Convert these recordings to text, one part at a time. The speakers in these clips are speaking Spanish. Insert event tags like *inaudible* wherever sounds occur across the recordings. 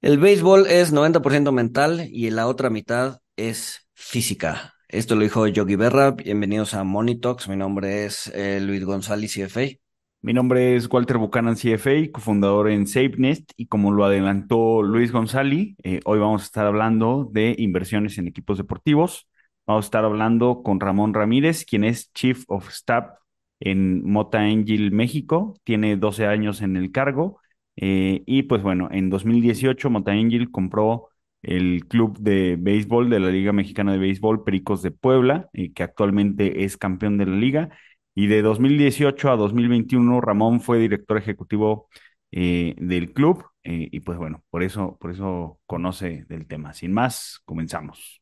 El béisbol es 90% mental y la otra mitad es física. Esto lo dijo Yogi Berra. Bienvenidos a Money Talks. Mi nombre es eh, Luis González, CFA. Mi nombre es Walter Buchanan, CFA, cofundador en SafeNest y como lo adelantó Luis González, eh, hoy vamos a estar hablando de inversiones en equipos deportivos. Vamos a estar hablando con Ramón Ramírez, quien es Chief of Staff en Mota Angel México, tiene 12 años en el cargo eh, y pues bueno, en 2018 Mota Angel compró el club de béisbol de la Liga Mexicana de Béisbol Pericos de Puebla, eh, que actualmente es campeón de la liga. Y de 2018 a 2021, Ramón fue director ejecutivo eh, del club. y pues bueno, por eso, por eso conoce del tema. Sin más, comenzamos.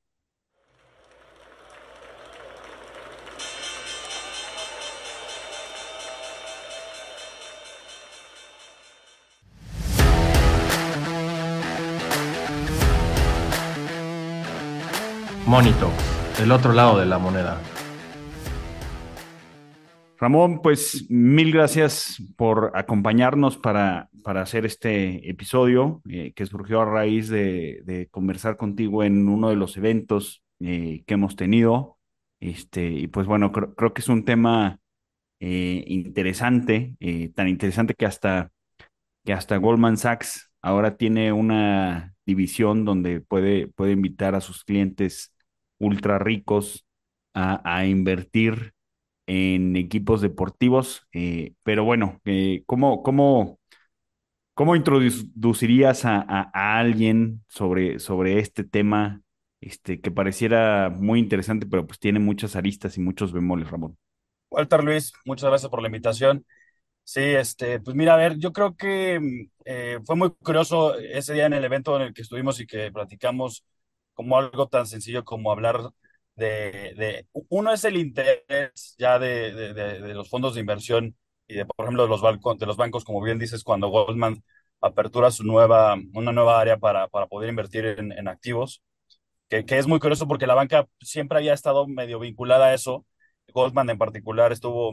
Monito, el otro lado de la moneda. Ramón, pues mil gracias por acompañarnos para, para hacer este episodio eh, que surgió a raíz de, de conversar contigo en uno de los eventos eh, que hemos tenido. Este, y pues bueno, creo, creo que es un tema eh, interesante, tan interesante que hasta, que hasta Goldman Sachs ahora tiene una división donde puede, puede invitar a sus clientes ultra ricos a, a invertir en equipos deportivos. eh, pero bueno, eh, ¿cómo, cómo, cómo introducirías a, a- alguien sobre, sobre este tema este, que pareciera muy interesante, pero pues tiene muchas aristas y muchos bemoles, Ramón? Walter Luis, muchas gracias por la invitación. Sí, este, pues mira, a ver, yo creo que eh, fue muy curioso ese día en el evento en el que estuvimos y que platicamos como algo tan sencillo como hablar de, de uno es el interés ya de, de, de- los fondos de inversión y de, por ejemplo, de los bancos, de los bancos, como bien dices, cuando Goldman apertura su nueva, una nueva área para, para poder invertir en, en activos que, que es muy curioso porque la banca siempre había estado medio vinculada a eso. Goldman en particular estuvo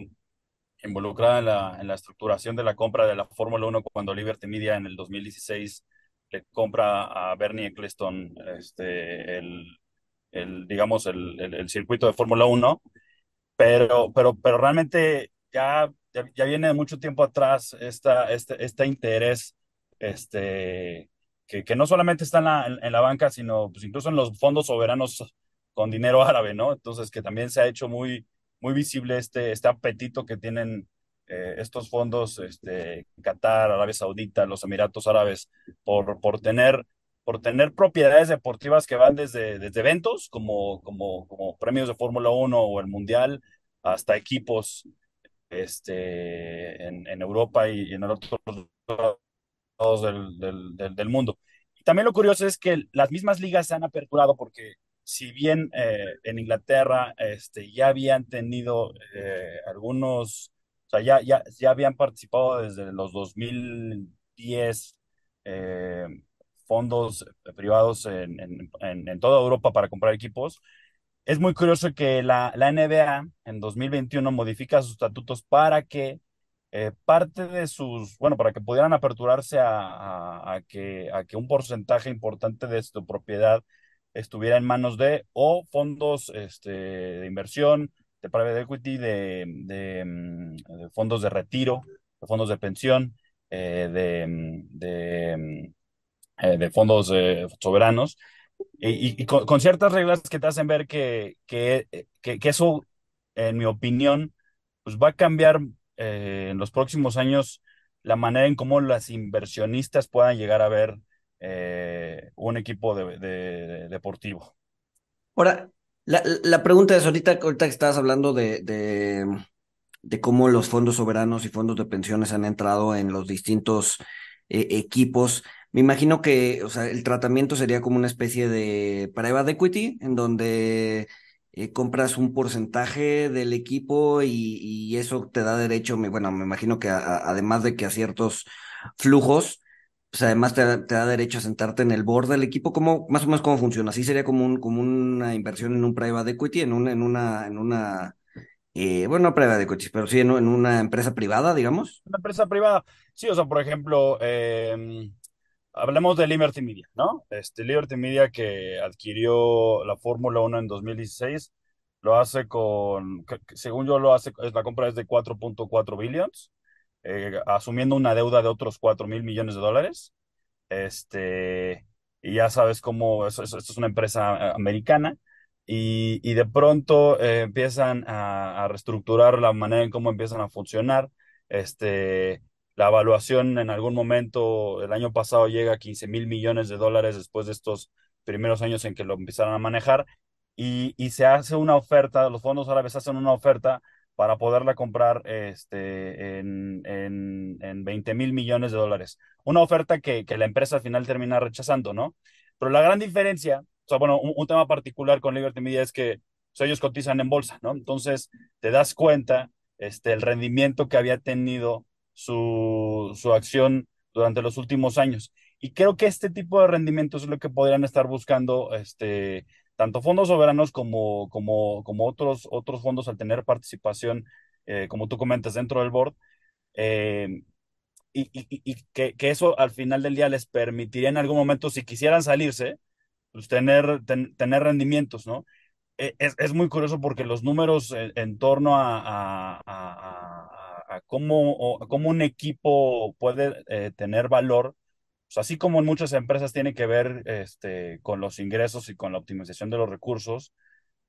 involucrada en la, en la estructuración de la compra de la Fórmula Uno cuando Liberty Media en el 2016 le compra a Bernie Eccleston este, el, digamos, el, circuito de Fórmula Uno pero, pero, pero realmente ya, ya, viene mucho tiempo atrás esta, este, este interés este, que, que no solamente está en la, en, en la banca, sino pues incluso en los fondos soberanos con dinero árabe, ¿no? Entonces, que también se ha hecho muy, muy visible este, este apetito que tienen eh, estos fondos, este, Qatar, Arabia Saudita, los Emiratos Árabes, por, por tener por tener propiedades deportivas que van desde, desde eventos como, como, premios de Fórmula Uno o el Mundial, hasta equipos este, en, Europa y, en otros lados del, del, del, del mundo. Y también lo curioso es que las mismas ligas se han aperturado porque si bien eh, en Inglaterra este, ya habían tenido eh, algunos, ya, ya, ya habían participado desde los 2010 eh, fondos privados en, en, en, en, toda Europa para comprar equipos. Es muy curioso que la, la NBA en 2021 modifica sus estatutos para que eh, parte de sus, bueno, para que pudieran aperturarse a, a, a, que, a que un porcentaje importante de su propiedad estuviera en manos de o fondos este, de inversión, de private equity, de, de, fondos de retiro, de fondos de pensión, eh, de, de, eh, de, fondos eh, soberanos, y, con, ciertas reglas que te hacen ver que, eso, en mi opinión, pues va a cambiar en los próximos años la manera en cómo las inversionistas puedan llegar a ver un equipo de deportivo. Ahora, la, la, pregunta es, ahorita, ahorita que estabas hablando de, de, de, cómo los fondos soberanos y fondos de pensiones han entrado en los distintos eh, equipos, me imagino que, o sea, el tratamiento sería como una especie de private equity, en donde eh, compras un porcentaje del equipo y, y, eso te da derecho, bueno, me imagino que a, además de que a ciertos flujos, pues además te, te, da derecho a sentarte en el board del equipo, ¿cómo, más o menos cómo funciona? Así sería como, un, como una inversión en un private equity, en, un, en una, en una eh, bueno, no private equity, pero sí en, en, una empresa privada, digamos. Una empresa privada, sí, o sea, por ejemplo, eh, hablemos de Liberty Media, ¿no? Este, Liberty Media que adquirió la Fórmula 1 en 2016, lo hace con, según yo lo hace, la compra es de 4.4 billions, eh, asumiendo una deuda de otros 4 mil millones de dólares. Este, y ya sabes cómo, esto, es una empresa eh, americana, y, y de pronto eh, empiezan a, reestructurar la manera en cómo empiezan a funcionar. Este, la evaluación en algún momento, el año pasado llega a 15 mil millones de dólares después de estos primeros años en que lo empezaron a manejar y, y se hace una oferta, los fondos árabes hacen una oferta para poderla comprar este, en, en, en 20 mil millones de dólares. Una oferta que, que, la empresa al final termina rechazando, ¿no? Pero la gran diferencia, o sea, bueno, un, tema particular con Liberty Media es que pues, ellos cotizan en bolsa, ¿no? Entonces te das cuenta este, el rendimiento que había tenido su, su acción durante los últimos años. Y creo que este tipo de rendimientos es lo que podrían estar buscando este, tanto fondos soberanos como, como, otros, otros fondos al tener participación, eh, como tú comentas, dentro del board. Eh, y, que, eso al final del día les permitiría en algún momento, si quisieran salirse, pues tener, ten, tener rendimientos, ¿no? E, es, es, muy curioso porque los números en, en torno a, a, cómo, cómo, un equipo puede eh, tener valor, así como en muchas empresas tiene que ver este, con los ingresos y con la optimización de los recursos,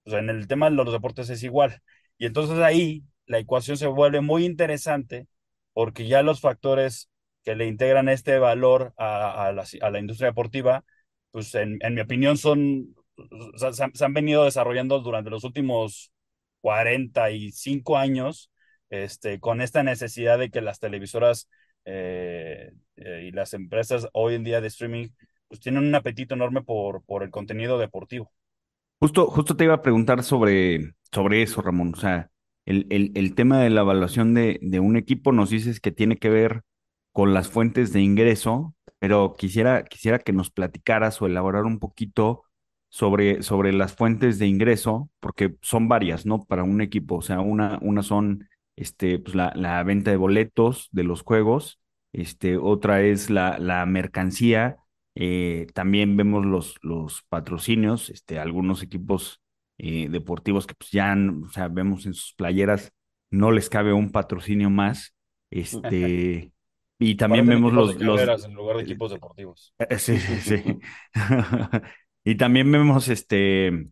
pues en el tema de los deportes es igual. Y entonces ahí la ecuación se vuelve muy interesante porque ya los factores que le integran este valor a, la, a la, industria deportiva, pues en, en mi opinión son, o sea, se, han, se, han, venido desarrollando durante los últimos 45 años, este, con esta necesidad de que las televisoras eh, eh, y las empresas hoy en día de streaming pues tienen un apetito enorme por, por el contenido deportivo. Justo, justo te iba a preguntar sobre, sobre eso, Ramón. O sea, el, el, el tema de la evaluación de, de, un equipo nos dices que tiene que ver con las fuentes de ingreso, pero quisiera, quisiera que nos platicaras o elaborar un poquito sobre, sobre las fuentes de ingreso, porque son varias, ¿no? Para un equipo. O sea, una, una son este, pues la, la venta de boletos de los juegos, este, otra es la, la mercancía, eh, también vemos los, los patrocinios, este, algunos equipos eh, deportivos que pues ya, o sea, vemos en sus playeras, no les cabe un patrocinio más, este, y también vemos los, los... En lugar de equipos deportivos. *laughs* Sí, sí, sí. *laughs* y también vemos, este,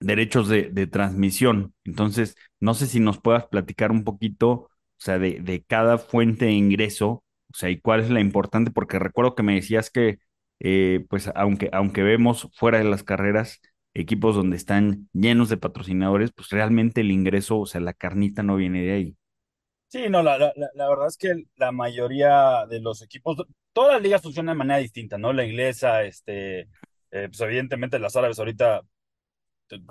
derechos de, de, transmisión. Entonces, no sé si nos puedas platicar un poquito, o sea, de, de, cada fuente de ingreso, o sea, y cuál es la importante, porque recuerdo que me decías que, eh, pues, aunque, aunque vemos fuera de las carreras equipos donde están llenos de patrocinadores, pues realmente el ingreso, o sea, la carnita no viene de ahí. Sí, no, la, la, la verdad es que la mayoría de los equipos, todas las ligas funcionan de manera distinta, ¿no? La inglesa, este, eh, pues evidentemente las árabes ahorita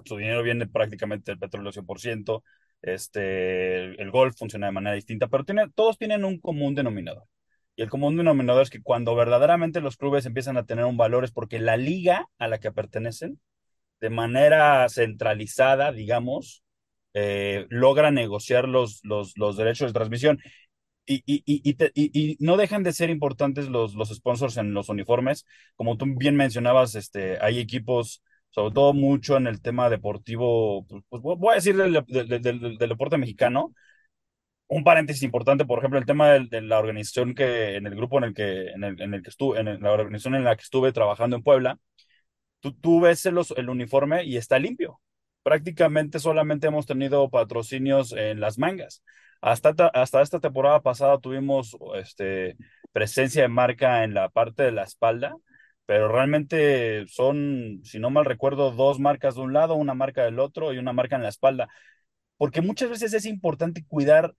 su dinero viene prácticamente del petróleo 100%, este, el golf funciona de manera distinta, pero tiene, todos tienen un común denominador. Y el común denominador es que cuando verdaderamente los clubes empiezan a tener un valor es porque la liga a la que pertenecen, de manera centralizada, digamos, eh, logra negociar los, los, los, derechos de transmisión. Y, y, y, y, no dejan de ser importantes los, los sponsors en los uniformes. Como tú bien mencionabas, este, hay equipos sobre todo mucho en el tema deportivo, pues, pues voy a decir del, del, del, deporte mexicano. Un paréntesis importante, por ejemplo, el tema de, la organización que, en el grupo en el que, en el, en el que estuve, en la organización en la que estuve trabajando en Puebla, tú, tú ves el, el uniforme y está limpio. Prácticamente solamente hemos tenido patrocinios en las mangas. Hasta, hasta esta temporada pasada tuvimos este, presencia de marca en la parte de la espalda, pero realmente son, si no mal recuerdo, dos marcas de un lado, una marca del otro y una marca en la espalda, porque muchas veces es importante cuidar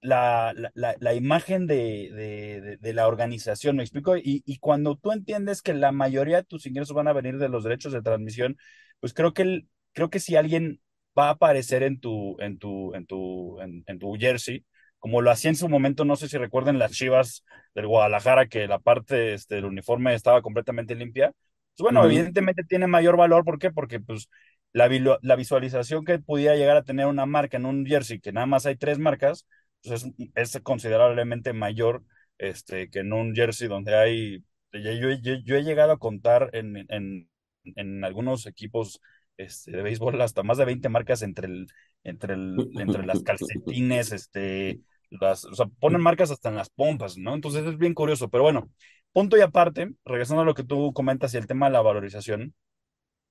la, la, la imagen de, de, de, la organización, ¿me explico? Y, y, cuando tú entiendes que la mayoría de tus ingresos van a venir de los derechos de transmisión, pues creo que, el, creo que si alguien va a aparecer en tu, en tu, en tu, en, en tu jersey, como lo hacía en su momento, no sé si recuerden las Chivas del Guadalajara, que la parte este, del uniforme estaba completamente limpia. Pues bueno, uh -huh. evidentemente tiene mayor valor, ¿por qué? Porque pues la, la, visualización que pudiera llegar a tener una marca en un jersey, que nada más hay tres marcas, es, es considerablemente mayor este, que en un jersey donde hay Yo, yo, yo he llegado a contar en, en, en algunos equipos este, de béisbol hasta más de 20 marcas entre, el, entre, el, entre las calcetines, este, las, o sea, ponen *laughs* marcas hasta en las pompas, ¿no? Entonces es bien curioso, pero bueno, punto y aparte, regresando a lo que tú comentas y el tema de la valorización,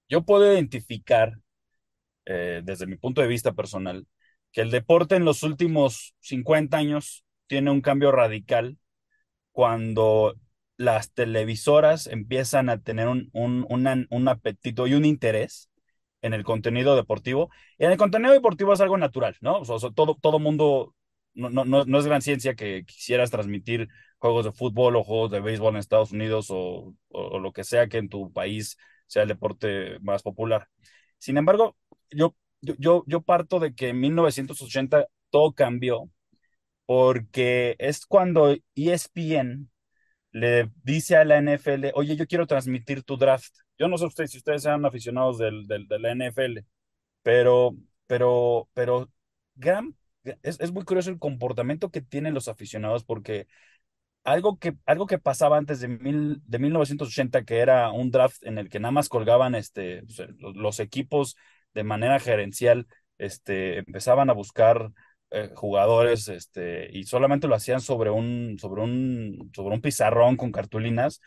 yo puedo identificar, eh, desde mi punto de vista personal, que el deporte en los últimos 50 años tiene un cambio radical cuando las televisoras empiezan a tener un, un, un apetito y un interés en el contenido deportivo. Y en el contenido deportivo es algo natural, ¿no? O todo, todo mundo, no, no, no es gran ciencia que quisieras transmitir juegos de fútbol o juegos de béisbol en Estados Unidos o, o, lo que sea que en tu país sea el deporte más popular. Sin embargo, yo, yo, yo parto de que en 1980 todo cambió porque es cuando ESPN le dice a la NFL, oye, yo quiero transmitir tu draft. Yo no sé ustedes si ustedes sean aficionados del, de la NFL, pero, pero, pero es, es, muy curioso el comportamiento que tienen los aficionados porque algo que, algo que pasaba antes de, mil, de 1980, que era un draft en el que nada más colgaban este, los, los equipos de manera gerencial, este, empezaban a buscar eh, jugadores este, y solamente lo hacían sobre un, sobre un, sobre un pizarrón con cartulinas,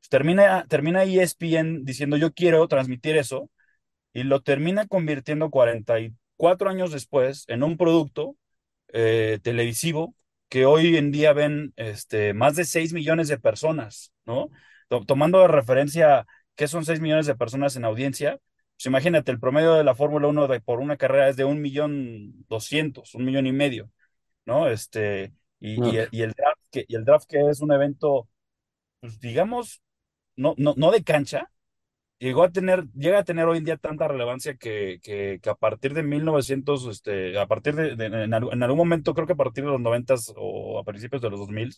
pues termina, termina ESPN diciendo yo quiero transmitir eso y lo termina convirtiendo 44 años después en un producto eh, televisivo que hoy en día ven este, más de 6 millones de personas, ¿no? Tomando de referencia qué son 6 millones de personas en audiencia, pues imagínate, el promedio de la Fórmula 1 de, por una carrera es de un millón doscientos, un millón y medio, ¿no? Este, y, y, el draft que, y el draft que es un evento, pues digamos, no, no, no de cancha, llegó a tener, llega a tener hoy en día tanta relevancia que, que, que a partir de 1900, este, a partir de, de en, en, algún momento, creo que a partir de los 90 o a principios de los 2000,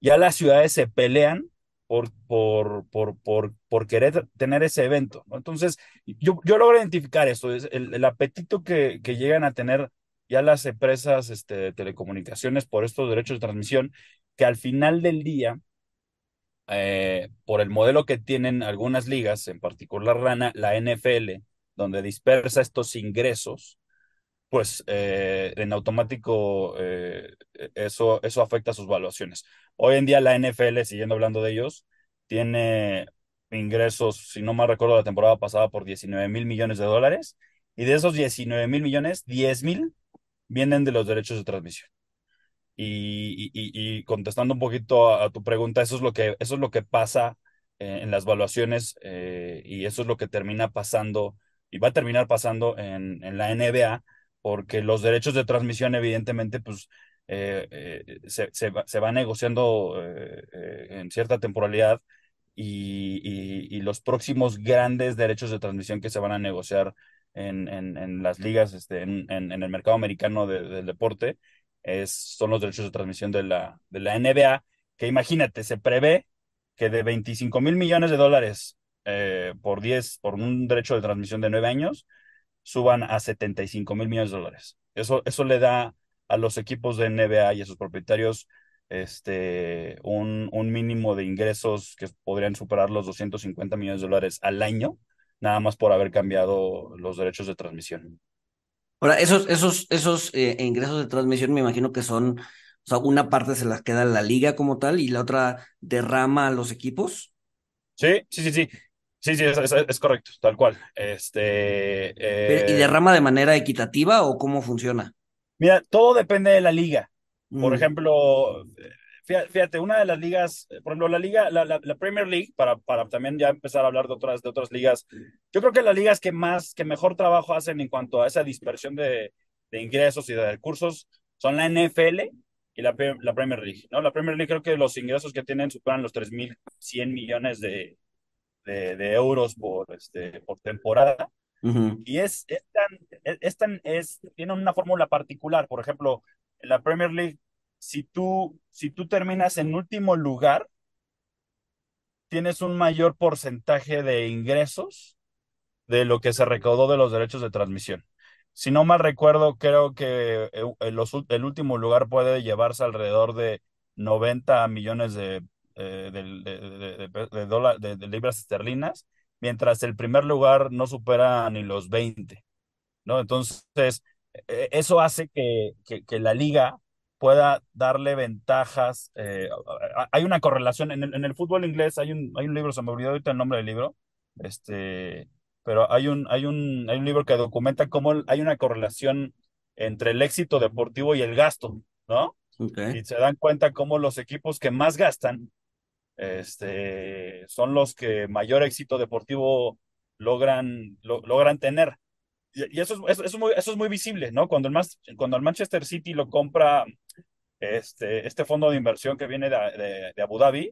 ya las ciudades se pelean por, por, por, por, por querer tener ese evento. Entonces, yo, yo logro identificar esto, es el, el apetito que, que, llegan a tener ya las empresas este, de telecomunicaciones por estos derechos de transmisión, que al final del día, eh, por el modelo que tienen algunas ligas, en particular la, la NFL, donde dispersa estos ingresos, pues eh, en automático eh, eso, eso afecta sus valuaciones. Hoy en día la NFL, siguiendo hablando de ellos, tiene ingresos, si no mal recuerdo, la temporada pasada por 19 mil millones de dólares, y de esos 19 mil millones, 10 mil vienen de los derechos de transmisión. Y, y, contestando un poquito a, tu pregunta, eso es lo que, eso es lo que pasa eh, en las valuaciones y eso es lo que termina pasando y va a terminar pasando en, en la NBA porque los derechos de transmisión, evidentemente, pues eh, eh, se, se, va, se, va, negociando eh, en cierta temporalidad y, y, los próximos grandes derechos de transmisión que se van a negociar en, en, en las ligas, este, en, en, el mercado americano de, del deporte, es, son los derechos de transmisión de la, de la NBA, que imagínate, se prevé que de 25 mil millones de dólares por 10, por un derecho de transmisión de 9 años, suban a 75 mil millones de dólares. Eso, eso le da a los equipos de NBA y a sus propietarios este, un, un mínimo de ingresos que podrían superar los 250 millones de dólares al año, nada más por haber cambiado los derechos de transmisión. Ahora, esos, esos, esos eh, ingresos de transmisión me imagino que son, o sea, una parte se las queda la liga como tal y la otra derrama a los equipos. Sí, sí, sí, sí. Sí, sí, es, es, es, correcto, tal cual. Este, eh... ¿Y derrama de manera equitativa o cómo funciona? Mira, todo depende de la liga. Por mm. ejemplo, fíjate, una de las ligas, por ejemplo, la liga, la, la, la, Premier League, para, para también ya empezar a hablar de otras, de otras ligas, yo creo que las ligas que más, que mejor trabajo hacen en cuanto a esa dispersión de, de ingresos y de recursos son la NFL y la, la Premier League, ¿no? La Premier League creo que los ingresos que tienen superan los 3.100 millones de, de, de euros por, este, por temporada. Uh -huh. Y es, es, tan, es, tan, es, tiene una fórmula particular. Por ejemplo, en la Premier League, si tú, si tú terminas en último lugar, tienes un mayor porcentaje de ingresos de lo que se recaudó de los derechos de transmisión. Si no mal recuerdo, creo que el, el último lugar puede llevarse alrededor de 90 millones de eh, del- de, de- de- dólar- de- libras esterlinas, mientras el primer lugar no supera ni los 20, ¿no? Entonces, eh, eso hace que, que- que la liga pueda darle ventajas. eh, hay una correlación en el, en el fútbol inglés, hay un, hay un libro, se me olvidó ahorita el nombre del libro, este, pero hay un, hay un, hay un libro que documenta cómo hay una correlación entre el éxito deportivo y el gasto, ¿no? Ok. Y se dan cuenta cómo los equipos que más gastan, este, son los que mayor éxito deportivo logran, lo- logran tener. Y, y eso es, eso, eso es muy, eso es muy visible, ¿no? Cuando el, cuando el Manchester City lo compra este, este fondo de inversión que viene de, de- de Abu Dhabi,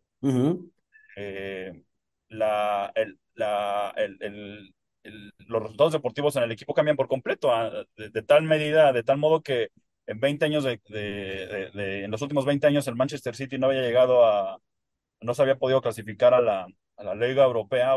eh, la, el, la, el, el- el- los resultados deportivos en el equipo cambian por completo, ah, de, de tal medida, de tal modo que en 20 años de, de- de- de- en los últimos 20 años el Manchester City no había llegado a, no se había podido clasificar a la, a la Liga Europea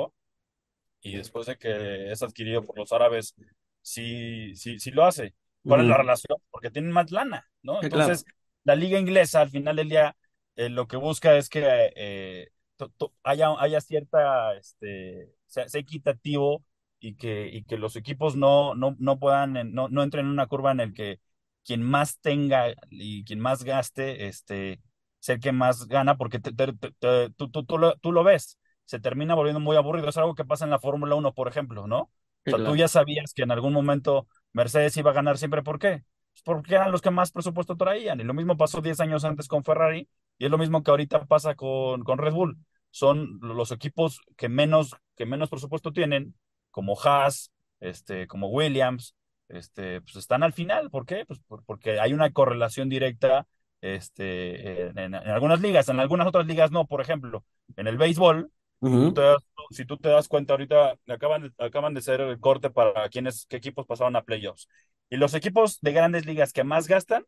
y después de que es adquirido por los árabes, sí, sí, sí lo hace. ¿Cuál es la relación? Porque tienen más lana, ¿no? Claro. Entonces, la liga inglesa al final del día eh, lo que busca es que eh, to- to- haya, haya cierta, este, sea, sea equitativo y que, y que los equipos no, no, no puedan, en- no, no entren en una curva en el que quien más tenga y quien más gaste, este, sea el que más gana, porque te- te- te- te- tú, tú, tú lo, tú lo ves, se termina volviendo muy aburrido. Es algo que pasa en la Fórmula Uno por ejemplo, ¿no? O sea, tú ya sabías que en algún momento Mercedes iba a ganar siempre. ¿Por qué? Pues porque eran los que más presupuesto traían. Y lo mismo pasó 10 años antes con Ferrari y es lo mismo que ahorita pasa con, con Red Bull. Son los equipos que menos, que menos presupuesto tienen, como Haas, este, como Williams, este, pues están al final. ¿Por qué? Pues por- porque hay una correlación directa este, en, en- algunas ligas, en algunas otras ligas no. Por ejemplo, en el béisbol, tú Ujú. te das- si tú te das cuenta ahorita, acaban acaban de hacer el corte para quiénes, qué equipos pasaron a playoffs. Y los equipos de grandes ligas que más gastan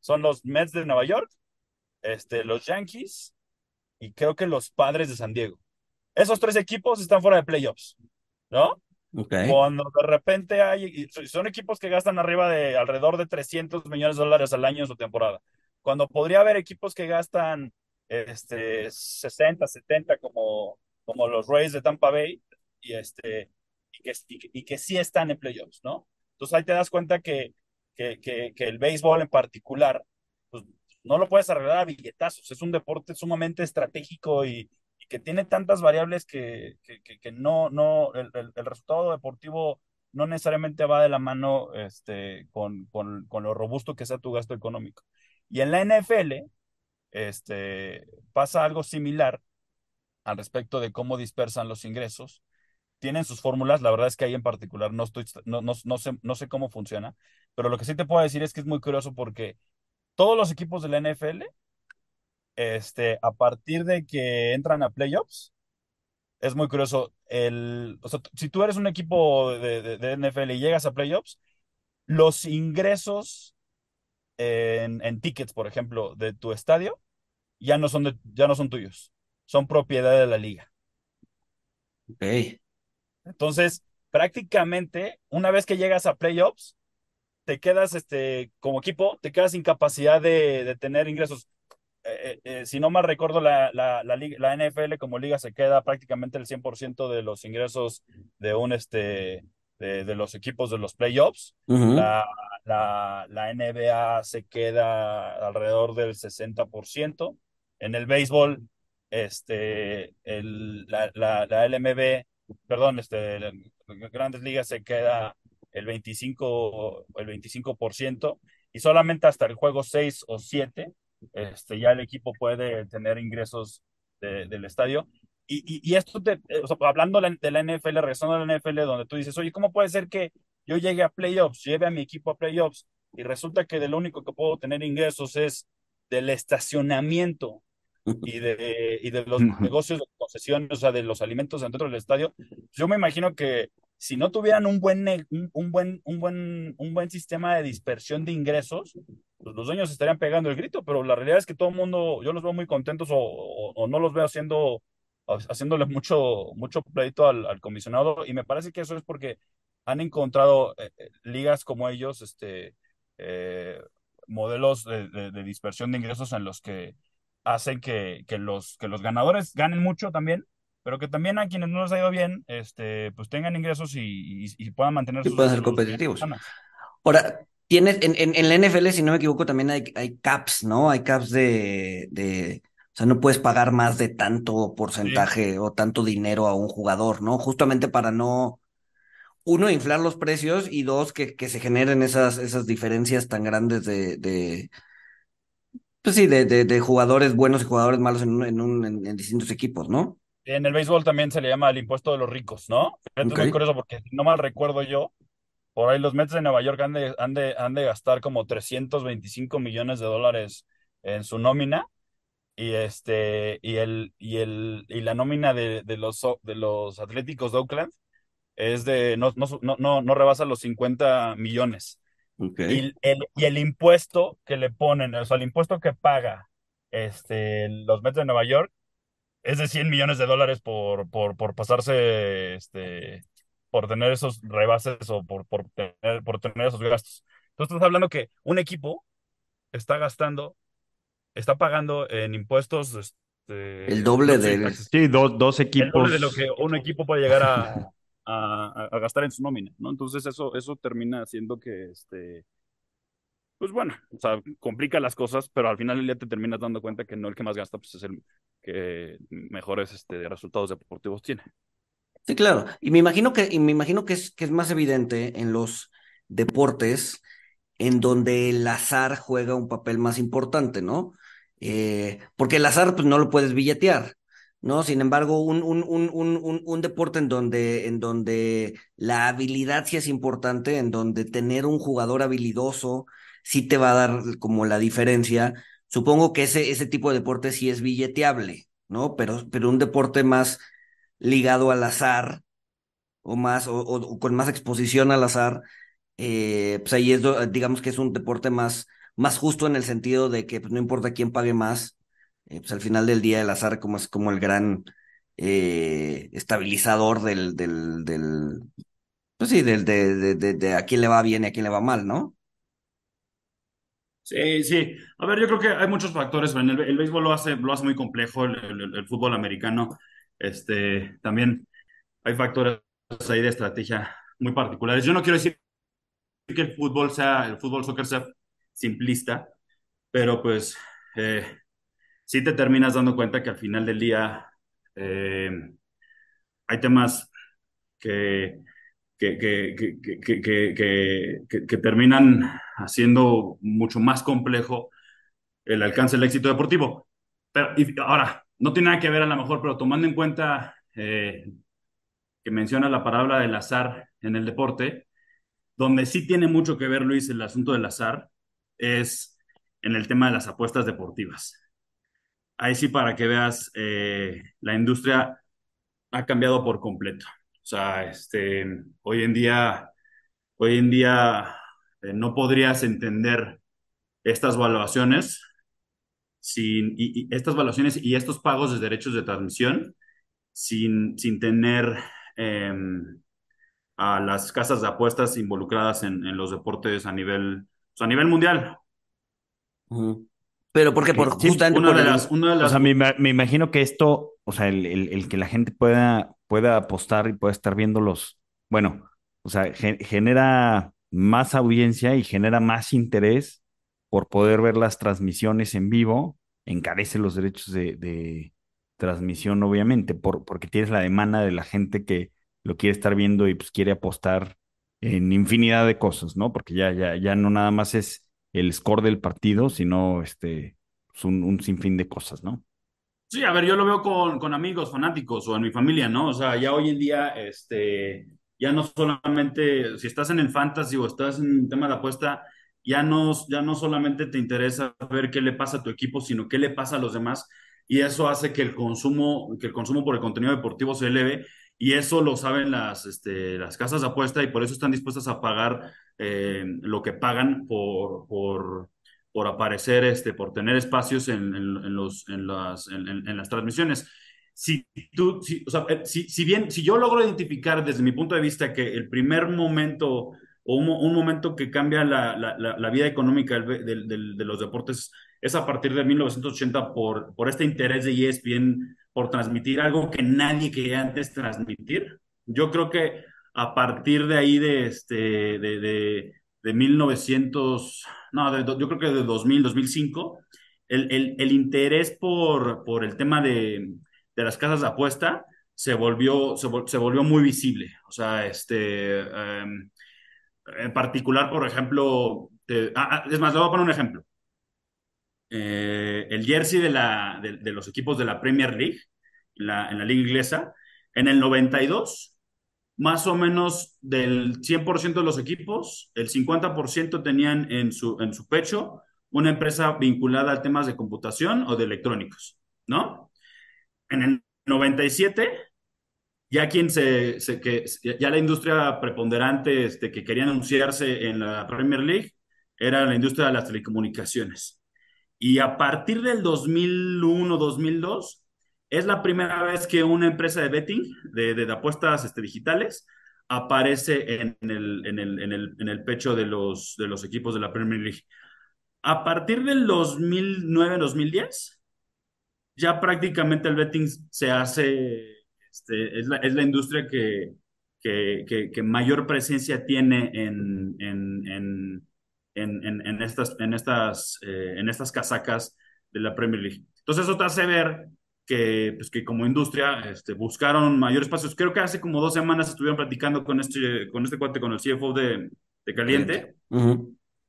son los Mets de Nueva York, este, los Yankees y creo que los Padres de San Diego. Esos tres equipos están fuera de playoffs, ¿no? Ok. Cuando de repente hay, son equipos que gastan arriba de alrededor de 300 millones de dólares al año en su temporada. Cuando podría haber equipos que gastan este, 60, 70 como, como los Rays de Tampa Bay y, este, y, que, y, sí están en playoffs, ¿no? Entonces ahí te das cuenta que, que, que, que el béisbol en particular, pues no lo puedes arreglar a billetazos. Es un deporte sumamente estratégico y, que tiene tantas variables que, que no, no, el, el, el, resultado deportivo no necesariamente va de la mano este, con, con, con, lo robusto que sea tu gasto económico. Y en la NFL este, pasa algo similar al respecto de cómo dispersan los ingresos. Tienen sus fórmulas, la verdad es que ahí en particular no, estoy, no, no, no, sé, no sé cómo funciona, pero lo que sí te puedo decir es que es muy curioso porque todos los equipos de la NFL, este, a partir de que entran a playoffs, es muy curioso. El, si tú eres un equipo de, de, de, NFL y llegas a playoffs, los ingresos en, en, tickets, por ejemplo, de tu estadio, ya no son, de, ya no son tuyos, son propiedad de la liga. Ok. Entonces, prácticamente, una vez que llegas a playoffs, te quedas, este, como equipo, te quedas sin capacidad de, de tener ingresos. Eh, eh, si no mal recuerdo, la, la, la, la, NFL como liga se queda prácticamente el 100% de los ingresos de un este de, de los equipos de los playoffs. Uh -huh. la, la, la, NBA se queda alrededor del 60%. En el béisbol, este, el, la, la, la LMB, perdón, este, la, Grandes Ligas se queda el 25%, el 25% y solamente hasta el juego 6 o 7 este, ya el equipo puede tener ingresos de, del estadio. Y, y, y esto, te, o sea, hablando de la NFL, regresando a la NFL, donde tú dices, oye, ¿cómo puede ser que yo llegue a playoffs, lleve a mi equipo a playoffs y resulta que de lo único que puedo tener ingresos es del estacionamiento y de, y de los negocios de concesiones, o sea, de los alimentos dentro del estadio? Yo me imagino que si no tuvieran un buen, un, un, buen, un, buen, un buen sistema de dispersión de ingresos, pues los dueños estarían pegando el grito, pero la realidad es que todo el mundo, yo los veo muy contentos o, o, o no los veo haciendo, haciéndole mucho, mucho pleito al, al, comisionado y me parece que eso es porque han encontrado eh, ligas como ellos, este, eh, modelos de, de, de, dispersión de ingresos en los que hacen que, que, los, que los ganadores ganen mucho también, pero que también a quienes no les ha ido bien, este, pues tengan ingresos y, y, puedan mantener sus... puedan ser competitivos. Ahora, tienes, en, en, en, la NFL, si no me equivoco, también hay, hay caps, ¿no? Hay caps de, sea, no puedes pagar más de tanto porcentaje o tanto dinero a un jugador, ¿no? Justamente para no, uno, inflar los precios y dos, que, que se generen esas, esas diferencias tan grandes de, de pues sí, de, de, jugadores buenos y jugadores malos en, en, un, en, distintos equipos, ¿no? En el béisbol también se le llama el impuesto de los ricos, ¿no? Es muy curioso porque no mal recuerdo yo, por ahí los Mets de Nueva York han de, han de, han de gastar como 325 millones de dólares en su nómina y este y el y el y la nómina de, de los de los Atléticos de Oakland es de no no no no rebasa los 50 millones. Y, el, y el impuesto que le ponen, o sea, el impuesto que paga este los Mets de Nueva York es de 100 millones de dólares por, por, por pasarse este por tener esos rebases o por, por, tener, por tener esos gastos. Entonces estás hablando que un equipo está gastando, está pagando en impuestos este, el doble de... Sí, dos equipos. El doble de lo que un equipo puede llegar *laughs* a, a, a, gastar en su nómina, ¿no? Entonces eso, eso termina haciendo que, este, pues bueno, o sea, complica las cosas, pero al final ya te terminas dando cuenta que no el que más gasta, pues es el que mejores este, resultados deportivos tiene. Sí, claro. Y me imagino que, y me imagino que es, que es más evidente en los deportes en donde el azar juega un papel más importante, ¿no? Eh, porque el azar, pues no lo puedes billetear, ¿no? Sin embargo, un, un, un, un, deporte en donde, en donde la habilidad sí es importante, en donde tener un jugador habilidoso sí te va a dar como la diferencia. Supongo que ese, ese tipo de deporte sí es billeteable, ¿no? Pero, pero un deporte más ligado al azar o más o, con más exposición al azar, eh, pues ahí es, digamos que es un deporte más, más justo en el sentido de que pues, no importa quién pague más, eh, pues al final del día el azar como es como el gran eh, estabilizador del, del, del, pues sí, del, de, de, de, a quién le va bien y a quién le va mal, ¿no? Sí, sí. A ver, yo creo que hay muchos factores. El, béisbol lo hace, lo hace muy complejo, el, el fútbol americano este, también hay factores ahí de estrategia muy particulares. Yo no quiero decir que el fútbol sea, el fútbol soccer sea simplista, pero pues eh, sí te terminas dando cuenta que al final del día eh, hay temas que, que, que, que, terminan haciendo mucho más complejo el alcance del éxito deportivo. Pero y ahora, no tiene nada que ver a lo mejor, pero tomando en cuenta eh, que menciona la palabra del azar en el deporte, donde sí tiene mucho que ver, Luis, el asunto del azar, es en el tema de las apuestas deportivas. Ahí sí, para que veas, eh, la industria ha cambiado por completo. O sea, este, hoy en día, hoy en día eh, no podrías entender estas valuaciones sin, y, estas valuaciones y estos pagos de derechos de transmisión sin, sin tener em, a las casas de apuestas involucradas en, en los deportes a nivel, a nivel mundial. Pero porque por justamente una de las, una de las... O sea, me, me, imagino que esto, o sea, el, el, el, que la gente pueda, pueda apostar y pueda estar viendo los, bueno, o sea, genera más audiencia y genera más interés por poder ver las transmisiones en vivo, encarece los derechos de, transmisión, obviamente, por, porque tienes la demanda de la gente que lo quiere estar viendo y pues quiere apostar en infinidad de cosas, ¿no? Porque ya, ya, ya no nada más es el score del partido, sino este, pues, un, un sinfín de cosas, ¿no? Sí, a ver, yo lo veo con, con, amigos fanáticos o en mi familia, ¿no? O sea, ya hoy en día, este, ya no solamente, si estás en el fantasy o estás en un tema de apuesta, ya no, ya no solamente te interesa ver qué le pasa a tu equipo, sino qué le pasa a los demás. Y eso hace que el consumo, que el consumo por el contenido deportivo se eleve. Y eso lo saben las, este, las casas de apuesta y por eso están dispuestas a pagar eh, lo que pagan por, por, por, aparecer, este, por tener espacios en, en, los, en, las, en, las transmisiones. Si, tú, eh, si, si bien, si yo logro identificar desde mi punto de vista que el primer momento o un, momento que cambia la, la, vida económica de los deportes es a partir de 1980 por, por este interés de ESPN por transmitir algo que nadie quería antes transmitir. Yo creo que a partir de ahí de, este, de, de, de 1900, no, yo creo que de 2000, 2005, el, el, el interés por, por el tema de, de las casas de apuesta se volvió, se, volvió muy visible. O sea, este, em, en particular, por ejemplo, ah, ah, es más, le voy a poner un ejemplo. Eh, el jersey de, los equipos de la Premier League, en la liga inglesa, en el 92, más o menos del 100% de los equipos, el 50% tenían en su, en su pecho una empresa vinculada a temas de computación o de electrónicos, ¿no? En el 97, ya quien se, se que, ya la industria preponderante este, que quería anunciarse en la Premier League era la industria de las telecomunicaciones. Y a partir del 2001-2002, es la primera vez que una empresa de betting, de, de, apuestas este, digitales, aparece en el, en, el, en, el, en el, pecho de los, de los equipos de la Premier League. A partir del 2009-2010, ya prácticamente el betting se hace, este, es, la, es, la, industria que, que, que, mayor presencia tiene en, en, en, en, estas, en, estas, eh, en estas casacas de la Premier League. Entonces eso te hace ver que, pues, que como industria este, buscaron mayores espacios. Creo que hace como dos semanas estuvieron platicando con este, con este cuate, con el CFO de, de Caliente,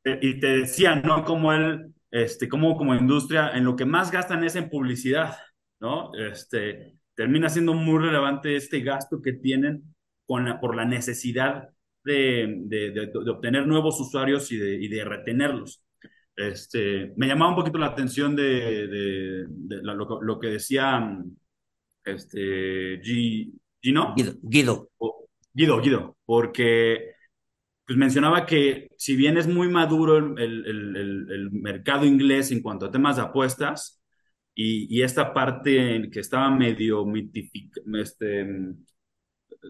eh, y te decían, ¿no? Como él, este, como como industria, en lo que más gastan es en publicidad, ¿no? Este, termina siendo muy relevante este gasto que tienen con la, por la necesidad de, de, obtener nuevos usuarios y de, y de retenerlos. Este, me llamaba un poquito la atención de, lo, lo, que decía este, Gino. Guido. Guido. Guido, porque pues mencionaba que si bien es muy maduro el, el, el, el mercado inglés en cuanto a temas de apuestas, y, y esta parte que estaba medio mitificada, este,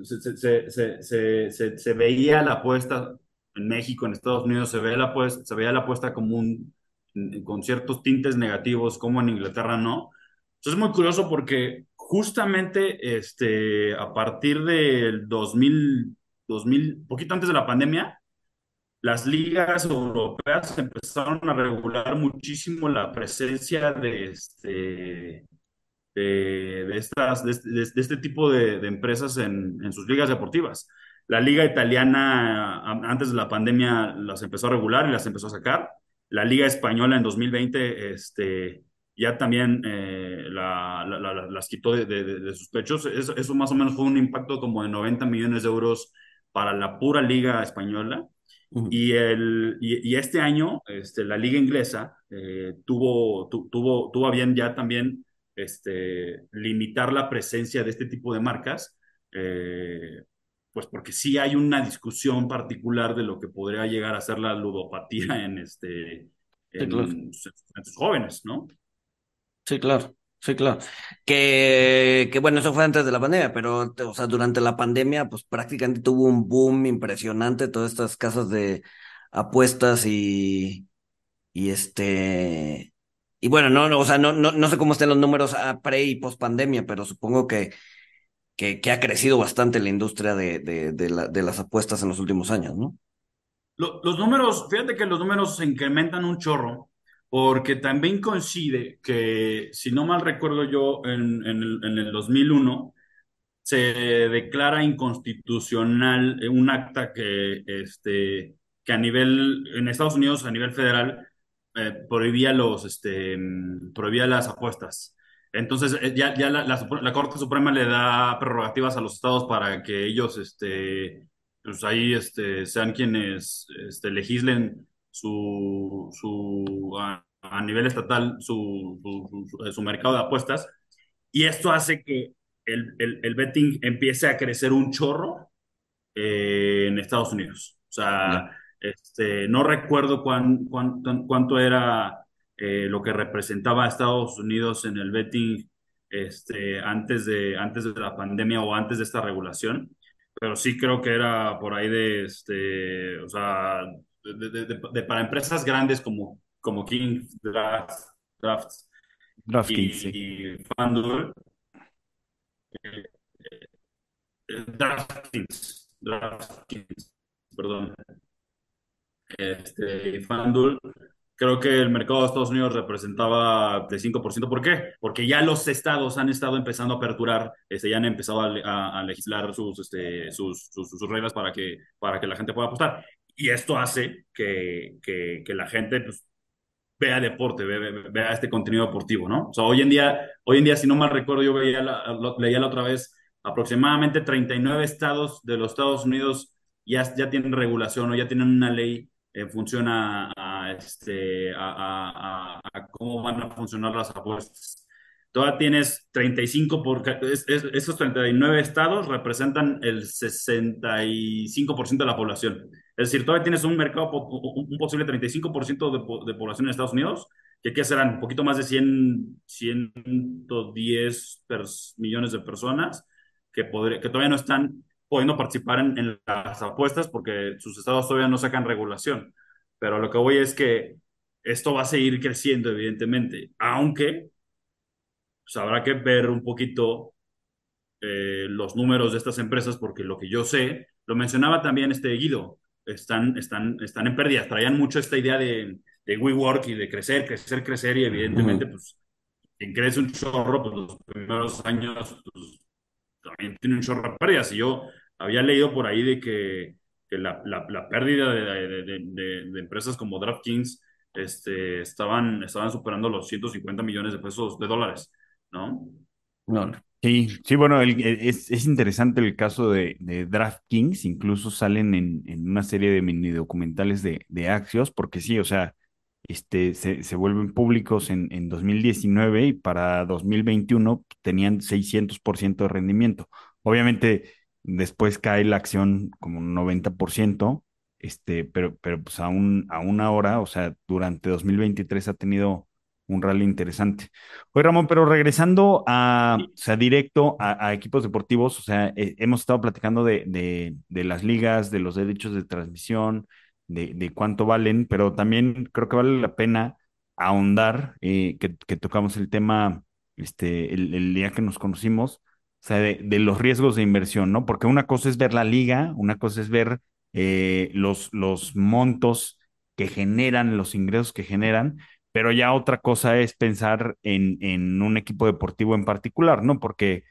se, se, se, se, veía la apuesta en México, en Estados Unidos, se, ve la apuesta, se veía la apuesta como un, con ciertos tintes negativos, como en Inglaterra no. Entonces es muy curioso porque justamente este, a partir del 2000, 2000, poquito antes de la pandemia, las ligas europeas empezaron a regular muchísimo la presencia de, este, de, estas, de, este tipo de, empresas en, en, sus ligas deportivas. La liga italiana antes de la pandemia las empezó a regular y las empezó a sacar. La liga española en 2020 este, ya también eh, la, las quitó de, sus pechos. Eso, eso, más o menos fue un impacto como de 90 millones de euros para la pura liga española. y, el, y, este año este, la liga inglesa eh, tuvo, tuvo, tuvo bien ya también este, limitar la presencia de este tipo de marcas, eh, pues porque sí hay una discusión particular de lo que podría llegar a ser la ludopatía en, este, en, sus jóvenes, ¿no? Sí, claro. Sí, claro. Que, que bueno, eso fue antes de la pandemia, pero o sea, durante la pandemia, pues prácticamente tuvo un boom impresionante todas estas casas de apuestas y, y este y bueno, no, no, o sea, no, no, no sé cómo estén los números a pre y post pandemia, pero supongo que, que, ha crecido bastante la industria de, de, de, la, de, las apuestas en los últimos años, ¿no? Los números, fíjate que los números se incrementan un chorro, porque también coincide que, si no mal recuerdo yo, en, en, el, en el 2001 se declara inconstitucional un acta que, este, que a nivel, en Estados Unidos, a nivel federal, eh, prohibía, los, este, prohibía las apuestas. Entonces, eh, ya, ya la, Corte Suprema le da prerrogativas a los estados para que ellos, este, pues ahí, este, sean quienes este, legislen su, su a, nivel estatal su, su, su, mercado de apuestas. Y esto hace que el, el, el betting empiece a crecer un chorro eh, en Estados Unidos. O sea, este, no recuerdo cuán, cuánto era eh, lo que representaba a Estados Unidos en el betting este, antes, de, antes de la pandemia o antes de esta regulación, pero sí creo que era por ahí de, este, o sea, de, de- de- de- para empresas grandes como, como King Draft, Drafts sí. y, FanDuel, eh, DraftKings, DraftKings, perdón, este, y FanDuel, creo que el mercado de Estados Unidos representaba de 5%. ¿Por qué? Porque ya los estados han estado empezando a aperturar, este, ya han empezado a, a- a legislar sus, este, sus, sus, sus reglas para que, para que la gente pueda apostar. Y esto hace que, que, que la gente pues, vea deporte, vea, vea, este contenido deportivo, ¿no? O sea, hoy en día, hoy en día si no mal recuerdo, yo veía la, lo, leía la otra vez, aproximadamente 39 estados de los Estados Unidos ya, ya tienen regulación o ya tienen una ley en función a, a este, a, cómo van a funcionar las apuestas. Todavía tienes 35, por, es, es, esos 39 estados representan el 65% de la población. Es decir, todavía tienes un mercado, un posible 35% de, de población en Estados Unidos, que ¿qué serán? Un poquito más de 100, 110 millones de personas que todavía no están pudiendo participar en, en, las apuestas porque sus estados todavía no sacan regulación. Pero lo que voy es que esto va a seguir creciendo, evidentemente, aunque pues, habrá que ver un poquito eh, los números de estas empresas, porque lo que yo sé, lo mencionaba también este Guido, están, están, están en pérdidas, traían mucho esta idea de, de WeWork y de crecer, crecer, crecer, y evidentemente, uh -huh. pues, quien crece un chorro, pues los primeros años, pues, también tiene un chorro de pérdidas. Y yo había leído por ahí de que, la, pérdida de, empresas como DraftKings este, estaban, estaban superando los 150 millones de pesos de dólares, ¿no? No. Sí, sí, bueno, el, es, es, interesante el caso de, de DraftKings, incluso salen en, en, una serie de mini documentales de, de Axios, porque sí, o sea, este, se, se vuelven públicos en, en 2019 y para 2021 tenían 600% de rendimiento. Obviamente, después cae la acción como un 90%, este, pero, pero pues aún, aún ahora, o sea, durante 2023 ha tenido un rally interesante. Oye, Ramón, pero regresando a, o sea, directo a, a equipos deportivos, o sea, eh, hemos estado platicando de, de, de, las ligas, de los derechos de transmisión, de, de, cuánto valen, pero también creo que vale la pena ahondar, eh, que, que, tocamos el tema este, el, el, día que nos conocimos, o sea, de, los riesgos de inversión, ¿no? Porque una cosa es ver la liga, una cosa es ver eh, los, los montos que generan, los ingresos que generan, pero ya otra cosa es pensar en, en, un equipo deportivo en particular, ¿no? Porque,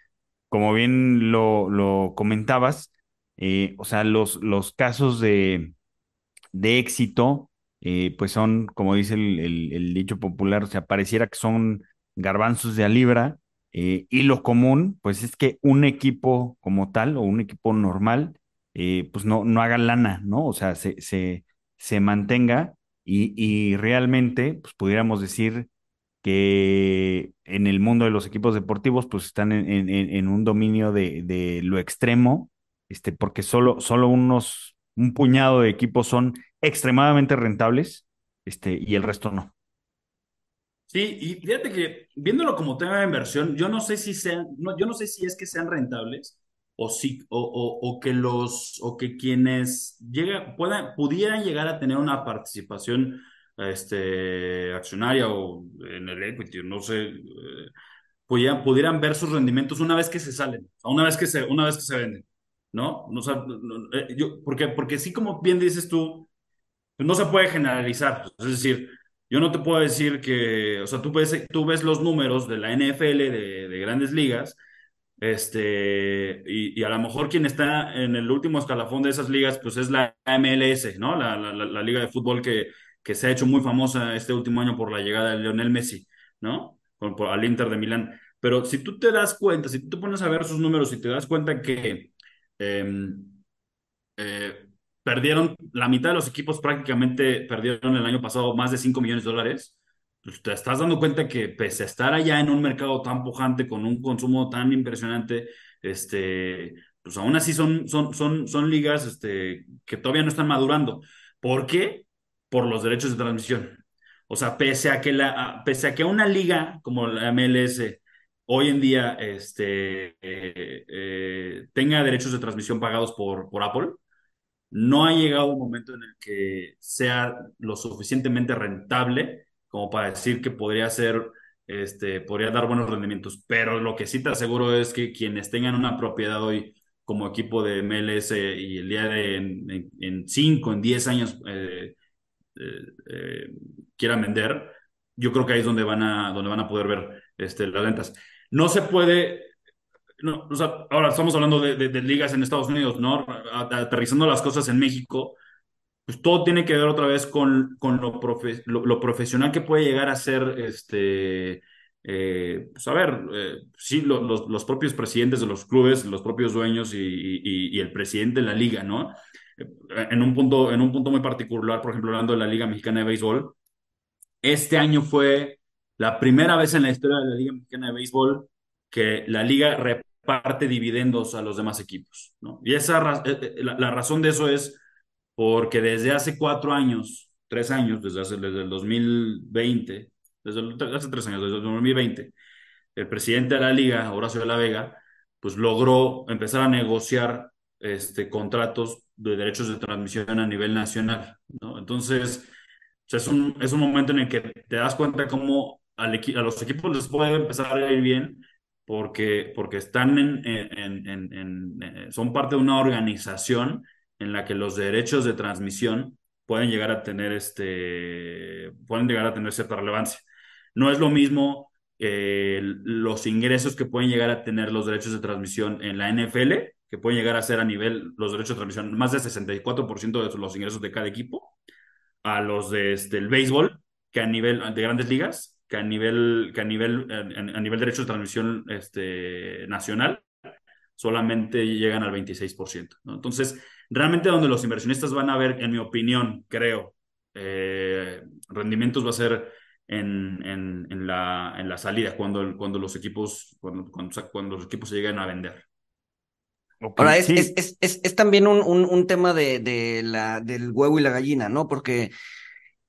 como bien lo, lo comentabas, eh, o sea, los, los casos de, de éxito, eh, pues son, como dice el, el, el, dicho popular, o sea, pareciera que son garbanzos de a libra, eh, y lo común, pues es que un equipo como tal, o un equipo normal, eh, pues no, no haga lana, ¿no? O sea, se, se, se mantenga y, y realmente, pues pudiéramos decir que en el mundo de los equipos deportivos, pues están en, en, en un dominio de, de, lo extremo, este, porque solo, solo unos, un puñado de equipos son extremadamente rentables, este, y el resto no. Sí, y fíjate que viéndolo como tema de inversión, yo no sé si sean, no, yo no sé si es que sean rentables o si, o, o, que los, o que quienes llega, puedan, pudieran llegar a tener una participación este, accionaria o en el equity, no sé, eh, pudieran, pudieran ver sus rendimientos una vez que se salen, una vez que se, una vez que se venden, ¿no? no, no eh, yo, porque, porque sí, como bien dices tú, no se puede generalizar, es decir, yo no te puedo decir que, o sea, tú ves, tú ves los números de la NFL de, de grandes ligas, este, y, a lo mejor quien está en el último escalafón de esas ligas, pues es la MLS, ¿no? La, liga de fútbol que, que se ha hecho muy famosa este último año por la llegada de Lionel Messi, ¿no? Por, por, al Inter de Milán. Pero si tú te das cuenta, si tú te pones a ver sus números y te das cuenta que eh, eh, perdieron, la mitad de los equipos prácticamente perdieron el año pasado más de 5 millones de dólares, pues te estás dando cuenta que pese a estar allá en un mercado tan pujante, con un consumo tan impresionante, este, pues aún así son, son, son, son ligas este, que todavía no están madurando. ¿Por qué? Por los derechos de transmisión. O sea, pese a que, la, pese a que una liga como la MLS hoy en día este, eh, eh, tenga derechos de transmisión pagados por, por Apple, no ha llegado un momento en el que sea lo suficientemente rentable como para decir que podría ser, este, podría dar buenos rendimientos. Pero lo que sí te aseguro es que quienes tengan una propiedad hoy como equipo de MLS y el día de en 5, en 10 años eh, eh, eh, quieran vender, yo creo que ahí es donde van a, donde van a poder ver este, las ventas. No se puede, no, o sea, ahora estamos hablando de, de, ligas en Estados Unidos, ¿no? Aterrizando las cosas en México, pues todo tiene que ver otra vez con, con lo, profe, lo, profesional que puede llegar a ser, este, eh, pues a ver, eh, sí, lo, los, los, propios presidentes de los clubes, los propios dueños y, y, y, el presidente de la liga, ¿no? En un, punto, en un punto muy particular, por ejemplo, hablando de la Liga Mexicana de Béisbol, este año fue la primera vez en la historia de la Liga Mexicana de Béisbol que la liga reparte dividendos a los demás equipos, ¿no? Y esa, eh, eh, la, razón de eso es porque desde hace cuatro años, tres años, desde, hace, desde el 2020, desde hace tres años, desde el 2020, el presidente de la liga, Horacio de la Vega, pues logró empezar a negociar este, contratos de derechos de transmisión a nivel nacional, ¿no? Entonces, es, un, es un momento en el que te das cuenta cómo al a los equipos les puede empezar a ir bien porque, porque están en, en, en, son parte de una organización en la que los derechos de transmisión pueden llegar a tener este pueden llegar a tener cierta relevancia. No es lo mismo eh, los ingresos que pueden llegar a tener los derechos de transmisión en la NFL que pueden llegar a ser a nivel, los derechos de transmisión, más del 64% de los ingresos de cada equipo, a los de, este, el béisbol, que a nivel de grandes ligas, que a nivel, que a nivel, a, nivel de derechos de transmisión este, nacional, solamente llegan al 26%. ¿no? Entonces, realmente donde los inversionistas van a ver, en mi opinión, creo, eh, rendimientos va a ser en, en, en, la, en la salida, cuando, cuando los equipos, cuando, cuando, cuando los equipos se lleguen a vender. Ahora, es, es, es, es, también un, un, un tema de, de, la, del huevo y la gallina, ¿no? Porque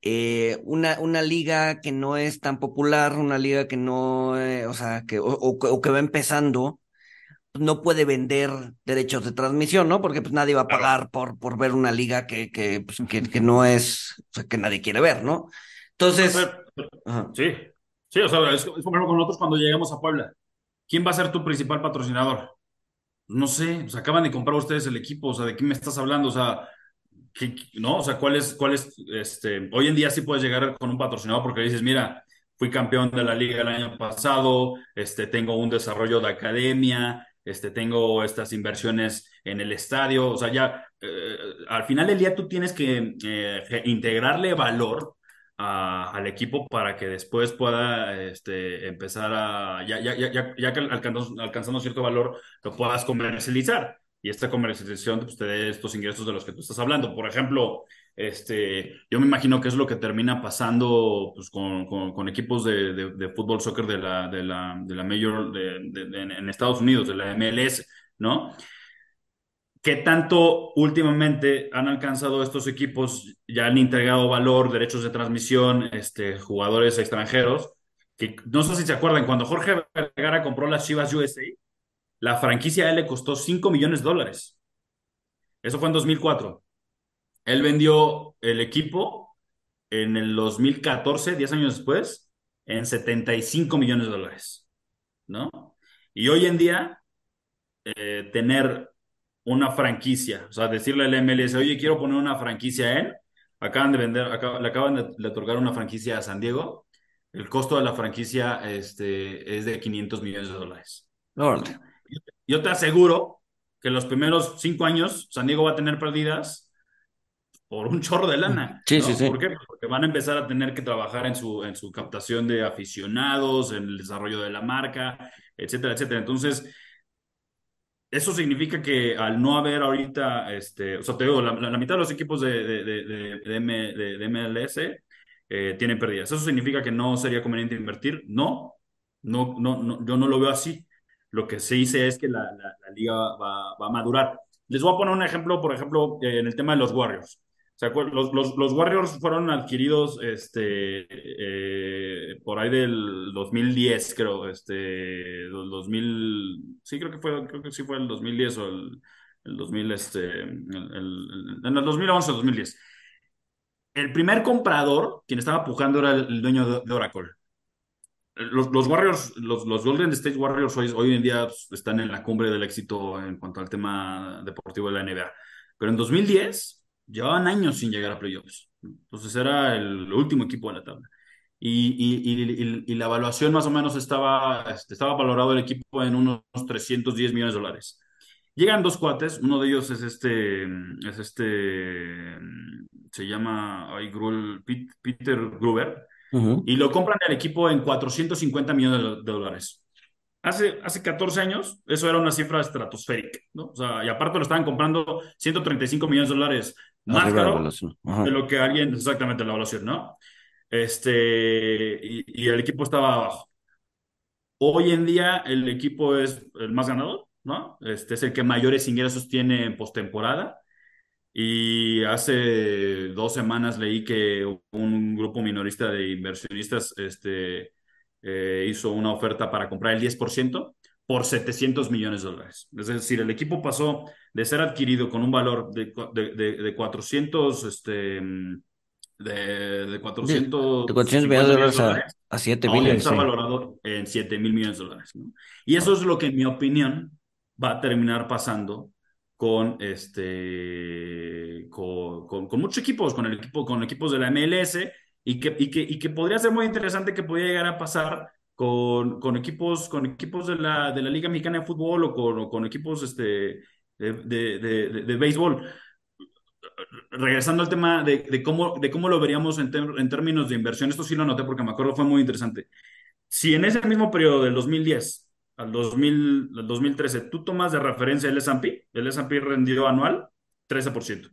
eh, una, una liga que no es tan popular, una liga que no, eh, o sea, que, o, o, que va empezando, pues, no puede vender derechos de transmisión, ¿no? Porque pues nadie va a pagar por, por ver una liga que, que, pues, que, que, no es, o sea, que nadie quiere ver, ¿no? Entonces. Sí, sí, o sea, es, es como nosotros cuando llegamos a Puebla. ¿Quién va a ser tu principal patrocinador? no sé, pues acaban de comprar ustedes el equipo, o sea, ¿de qué me estás hablando? O sea, ¿qué, ¿no? O sea, ¿cuál es, cuál es, este, hoy en día sí puedes llegar con un patrocinador porque dices, mira, fui campeón de la liga el año pasado, este, tengo un desarrollo de academia, este, tengo estas inversiones en el estadio, o sea, ya, eh, al final del día tú tienes que eh, integrarle valor al equipo para que después pueda este, empezar a, ya, ya, ya, ya que alcanzando, alcanzando, cierto valor, lo puedas comercializar. Y esta comercialización pues, te dé estos ingresos de los que tú estás hablando. Por ejemplo, este, yo me imagino que es lo que termina pasando pues, con, equipos de, fútbol, soccer de la, de la, de la Major de, en Estados Unidos, de la MLS, ¿no? ¿Qué tanto últimamente han alcanzado estos equipos? Ya han integrado valor, derechos de transmisión, este, jugadores extranjeros. Que no sé si se acuerdan, cuando Jorge Vergara compró las Chivas USA, la franquicia a él le costó 5 millones de dólares. Eso fue en 2004. Él vendió el equipo en el 2014, 10 años después, en 75 millones de dólares. ¿No? Y hoy en día, eh, tener una franquicia, o sea, decirle al MLS, oye, quiero poner una franquicia en, acaban de vender, le acaban de, otorgar una franquicia a San Diego, el costo de la franquicia este, es de 500 millones de dólares. Yo te aseguro que los primeros cinco años San Diego va a tener pérdidas por un chorro de lana. Sí, sí, sí. ¿Por qué? Porque van a empezar a tener que trabajar en su, en su captación de aficionados, en el desarrollo de la marca, etcétera, etcétera. Entonces, eso significa que al no haber ahorita, este, o sea, te digo, la, mitad de los equipos de, de, de, de MLS eh, tienen pérdidas. ¿Eso significa que no sería conveniente invertir? No, no, no, no yo no lo veo así. Lo que se dice es que la, la, liga va, va, a madurar. Les voy a poner un ejemplo, por ejemplo, en el tema de los Warriors. sea, los, los, los, Warriors fueron adquiridos este, eh, por ahí del 2010, creo, este, 2000, sí, creo que fue, creo que sí fue el 2010 o el, el 2000, este, el, el, en el 2011 o 2010. El primer comprador, quien estaba pujando, era el, dueño de, de Oracle. Los, los, Warriors, los, los, Golden State Warriors hoy, hoy en día pues, están en la cumbre del éxito en cuanto al tema deportivo de la NBA. Pero en 2010 llevaban años sin llegar a playoffs. Entonces era el último equipo de la tabla. Y, y, y, la evaluación más o menos estaba, este, estaba valorado el equipo en unos 310 millones de dólares. Llegan dos cuates, uno de ellos es este, es este, se llama Peter Gruber, y lo compran el equipo en 450 millones de dólares. Hace, hace 14 años, eso era una cifra estratosférica, ¿no? O sea, y aparte lo estaban comprando 135 millones de dólares más caro de lo que alguien, exactamente la evaluación, ¿no? Este, y, el equipo estaba abajo. Hoy en día el equipo es el más ganador, ¿no? Este es el que mayores ingresos tiene en postemporada. Y hace dos semanas leí que un grupo minorista de inversionistas este, eh, hizo una oferta para comprar el 10% por 700 millones de dólares. Es decir, el equipo pasó de ser adquirido con un valor de, de, de, 400, este, de, de 400, de 400 millones de dólares a, a 7 mil. Está valorado en 7 mil millones de dólares. ¿no? Y eso es lo que, en mi opinión, va a terminar pasando con este con, con, con, muchos equipos, con el equipo, con equipos de la MLS, y que, y que, y que podría ser muy interesante que podría llegar a pasar con, con, equipos, con equipos de la, de la Liga Mexicana de Fútbol o con, con equipos este, de, de, de, de, béisbol. Regresando al tema de, cómo, de cómo lo veríamos en, en, términos de inversión, esto sí lo noté porque me acuerdo fue muy interesante. Si en ese mismo periodo del 2010 al, 2000, al 2013 tú tomas de referencia el S&P, el S&P rendido anual 13%.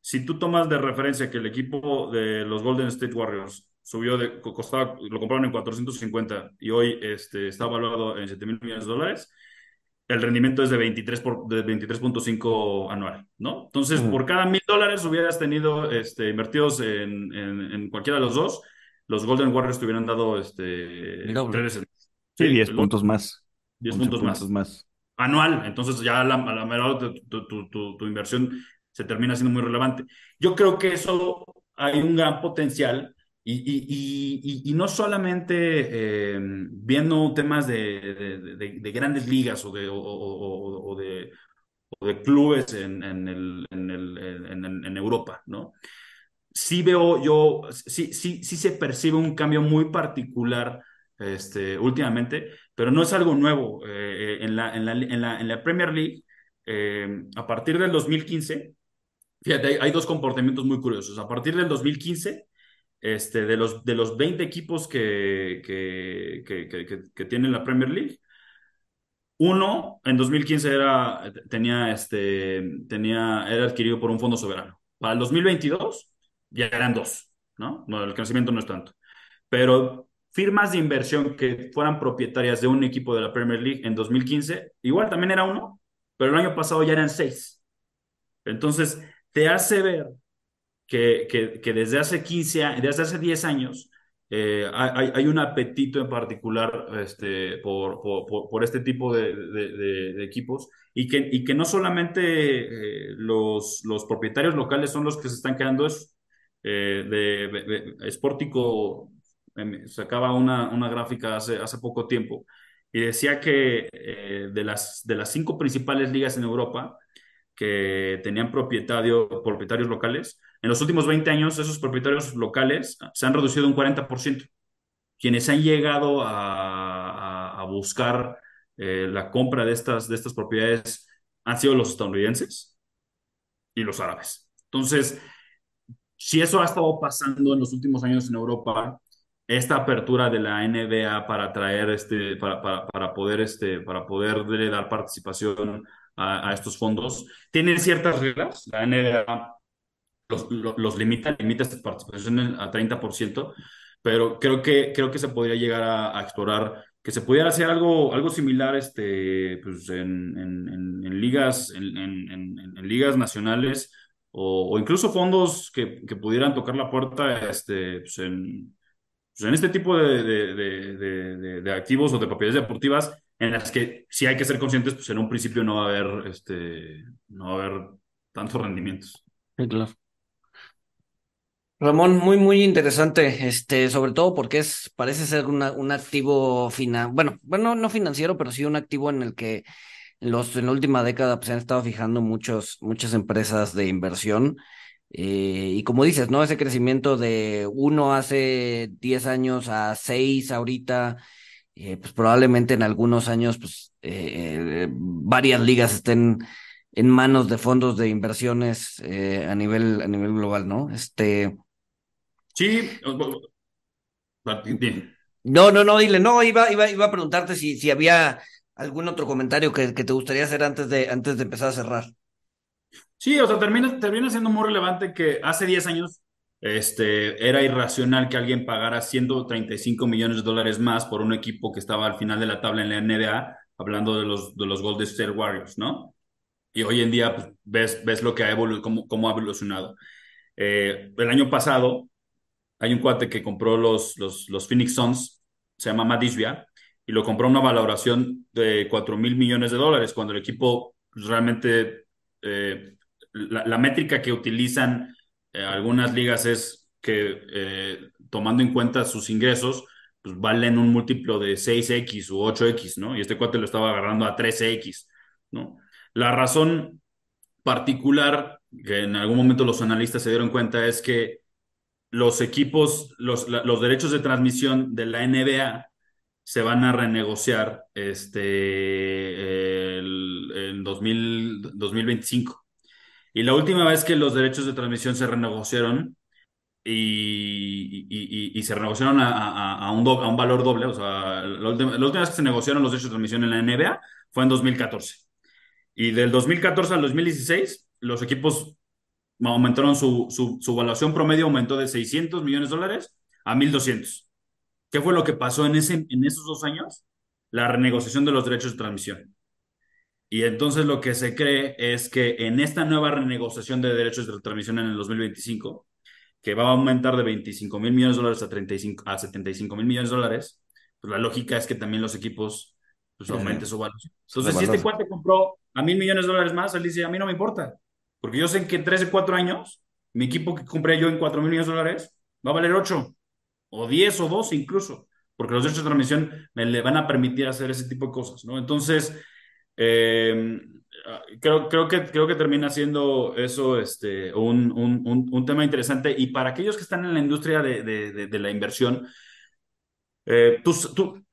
Si tú tomas de referencia que el equipo de los Golden State Warriors subió de, costaba, lo compraron en 450 y hoy este, está evaluado en 7 mil millones de dólares, el rendimiento es de 23 por, de 23.5 anual, ¿no? Entonces, por cada mil dólares hubieras tenido este, invertidos en, en, cualquiera de los dos, los Golden Warriors te hubieran dado este, sí, 10 puntos más. 10 puntos, más. más. Anual, entonces ya a la, a la tu, tu, tu, tu inversión se termina siendo muy relevante. Yo creo que eso hay un gran potencial y, y, y, no solamente eh, viendo temas de, de, grandes ligas o de, o, de, de, clubes en, en, el, en, el, en, Europa, ¿no? Sí veo yo, sí, sí, sí se percibe un cambio muy particular este, últimamente, pero no es algo nuevo. Eh, en, la, en, la, en, la, en la Premier League, eh, a partir del 2015, fíjate, hay, hay dos comportamientos muy curiosos. A partir del 2015, este, de, los, de los 20 equipos que, que, que, que, tiene la Premier League, uno en 2015 era, tenía, este, tenía, era adquirido por un fondo soberano. Para el 2022 ya eran dos, no el crecimiento no es tanto. Pero firmas de inversión que fueran propietarias de un equipo de la Premier League en 2015, igual también era uno, pero el año pasado ya eran seis. Entonces, te hace ver que, que, desde hace 15, desde hace 10 años, eh, hay, hay, un apetito en particular este, por, por, este tipo de, equipos y que, y que no solamente eh, los, los propietarios locales son los que se están quedando eso. Eh, de, Sportico sacaba una, una gráfica hace, hace poco tiempo y decía que de, las, de las cinco principales ligas en Europa que tenían propietario, propietarios locales, en los últimos 20 años, esos propietarios locales se han reducido un 40%. Quienes han llegado a, a, buscar eh, la compra de estas, de estas propiedades han sido los estadounidenses y los árabes. Entonces, si eso ha estado pasando en los últimos años en Europa, esta apertura de la NBA para traer este, para, para, para poder este, para poder dar participación a, a, estos fondos, tiene ciertas reglas. La NBA los, los, limita, limita esta participación a 30%, pero creo que, creo que se podría llegar a, explorar que se pudiera hacer algo, algo similar este, pues en, en, en ligas, en, ligas nacionales o, incluso fondos que, que, pudieran tocar la puerta este, pues en, pues en este tipo de, activos o de propiedades deportivas en las que sí hay que ser conscientes, pues en un principio no va a haber, este, no va a haber tantos rendimientos. Sí, claro. Ramón, muy, muy interesante, este, sobre todo porque es, parece ser un activo final, bueno, bueno, no financiero, pero sí un activo en el que los, en la última década pues, se han estado fijando muchos, muchas empresas de inversión. Eh, y como dices, ¿no? Ese crecimiento de uno hace 10 años a seis ahorita, eh, pues probablemente en algunos años, pues eh, varias ligas estén en manos de fondos de inversiones a nivel, a nivel global, ¿no? Este. Sí. No, no, no, dile, no, iba, iba, iba a preguntarte si, si había algún otro comentario que, que te gustaría hacer antes de, antes de empezar a cerrar. Sí, o sea, termina, termina siendo muy relevante que hace 10 años este, era irracional que alguien pagara 135 millones de dólares más por un equipo que estaba al final de la tabla en la NBA, hablando de los, de los Golden State Warriors, ¿no? Y hoy en día pues, ves, ves lo que ha evolucionado, cómo, ha evolucionado. Eh, el año pasado hay un cuate que compró los, los, los Phoenix Suns, se llama Matt y lo compró a una valoración de 4 mil millones de dólares, cuando el equipo realmente, eh, la, métrica que utilizan eh, algunas ligas es que eh, tomando en cuenta sus ingresos, pues valen un múltiplo de 6X u 8X, ¿no? Y este cuate lo estaba agarrando a 13X, ¿no? La razón particular que en algún momento los analistas se dieron cuenta es que los equipos, los, los derechos de transmisión de la NBA se van a renegociar este, en 2025. Y la última vez que los derechos de transmisión se renegociaron y, se renegociaron a, un valor doble, o sea, la última, vez que se negociaron los derechos de transmisión en la NBA fue en 2014. Y del 2014 al 2016, los equipos aumentaron su, su, su promedio, aumentó de 600 millones de dólares a 1.200. ¿Qué fue lo que pasó en, ese, en esos dos años? La renegociación de los derechos de transmisión. Y entonces lo que se cree es que en esta nueva renegociación de derechos de transmisión en el 2025, que va a aumentar de 25 mil millones de dólares a, 35, a 75 mil millones de dólares, pues la lógica es que también los equipos pues, aumenten su valor. Entonces, si este cuate compró a mil millones de dólares más, él dice, a mí no me importa, porque yo sé que en 13, 4 años, mi equipo que compré yo en 4 mil millones de dólares va a valer 8 o 10 o 12 incluso, porque los derechos de transmisión me le van a permitir hacer ese tipo de cosas, ¿no? Entonces, eh, creo, creo, que, creo que termina siendo eso este, un, un, un, tema interesante y para aquellos que están en la industria de, de, de, la inversión, eh, tú, tú,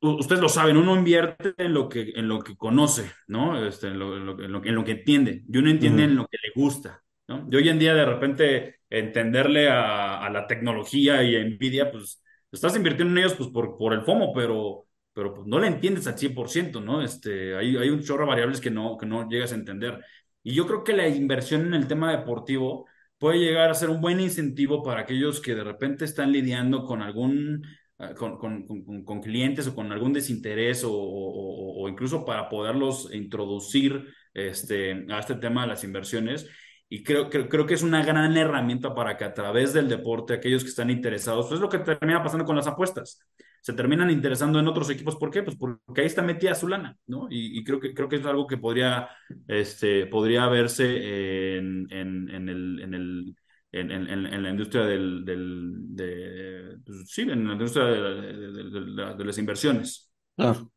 ustedes lo saben, uno invierte en lo que, en lo que conoce, ¿no? Este, en, lo, en, lo, en, lo, que entiende, y uno entiende en lo que le gusta, ¿no? Y hoy en día de repente entenderle a, la tecnología y a Nvidia, pues estás invirtiendo en ellos pues por, por el FOMO, pero, pero pues, no le entiendes al 100%, ¿no? Este, hay, hay un chorro de variables que no, que no llegas a entender. Y yo creo que la inversión en el tema deportivo puede llegar a ser un buen incentivo para aquellos que de repente están lidiando con algún ah, con, con, con, clientes o con algún desinterés o, o, o, incluso para poderlos introducir este, a este tema de las inversiones y creo, creo, creo, que es una gran herramienta para que a través del deporte, aquellos que están interesados, pues es lo que termina pasando con las apuestas. Se terminan interesando en otros equipos. ¿Por qué? Pues porque ahí está metida su lana, ¿no? Y, y creo, que, creo que es algo que podría, este, podría verse en, en, en el, en el en, en, en, la industria del, del de, pues, sí, en la industria de, de, las inversiones. Claro.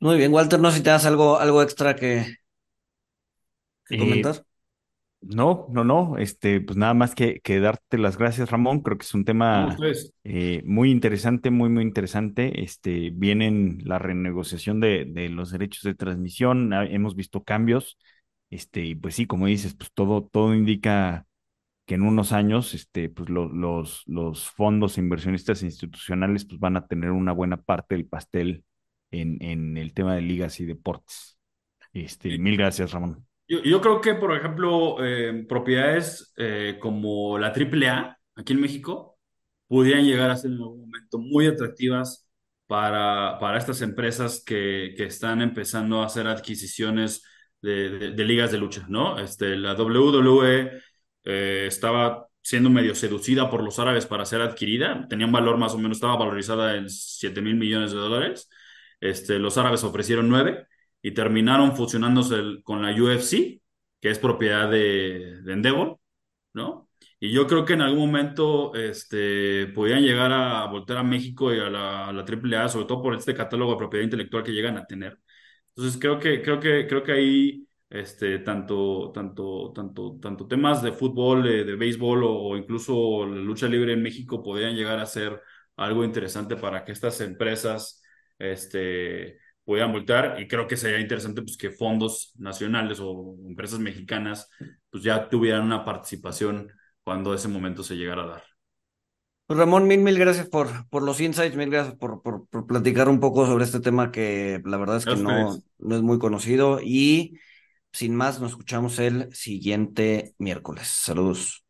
Muy bien, Walter, no sé si te das algo, algo extra que, que eh, comentar. No, no, no, este, pues nada más que, que darte las gracias, Ramón. Creo que es un tema eh, muy interesante, muy, muy interesante. Este, vienen la renegociación de, de los derechos de transmisión, hemos visto cambios, este, y pues sí, como dices, pues todo, todo indica que en unos años, este, pues los, los fondos inversionistas institucionales, pues van a tener una buena parte del pastel en, en el tema de ligas y deportes. Este, mil gracias, Ramón. Yo, creo que, por ejemplo, eh, propiedades eh, como la AAA aquí en México podrían llegar a ser en algún momento muy atractivas para, para estas empresas que, que están empezando a hacer adquisiciones de, de, ligas de lucha, ¿no? Este, la WWE eh, estaba siendo medio seducida por los árabes para ser adquirida, tenía un valor más o menos, estaba valorizada en 7 mil millones de dólares, este, los árabes ofrecieron 9 y terminaron fusionándose con la UFC, que es propiedad de, de Endeavor, ¿no? Y yo creo que en algún momento este, podían llegar a voltear a México y a la, a la AAA, sobre todo por este catálogo de propiedad intelectual que llegan a tener. Entonces creo que, creo que, creo que ahí este, tanto, tanto, tanto, tanto temas de fútbol, de, de béisbol o, o, incluso la lucha libre en México podrían llegar a ser algo interesante para que estas empresas este, puedan voltear y creo que sería interesante pues, que fondos nacionales o empresas mexicanas pues ya tuvieran una participación cuando ese momento se llegara a dar. Pues Ramón, mil, mil gracias por, por los insights, mil gracias por, por, por platicar un poco sobre este tema que la verdad es que no, no es muy conocido y sin más nos escuchamos el siguiente miércoles. Saludos.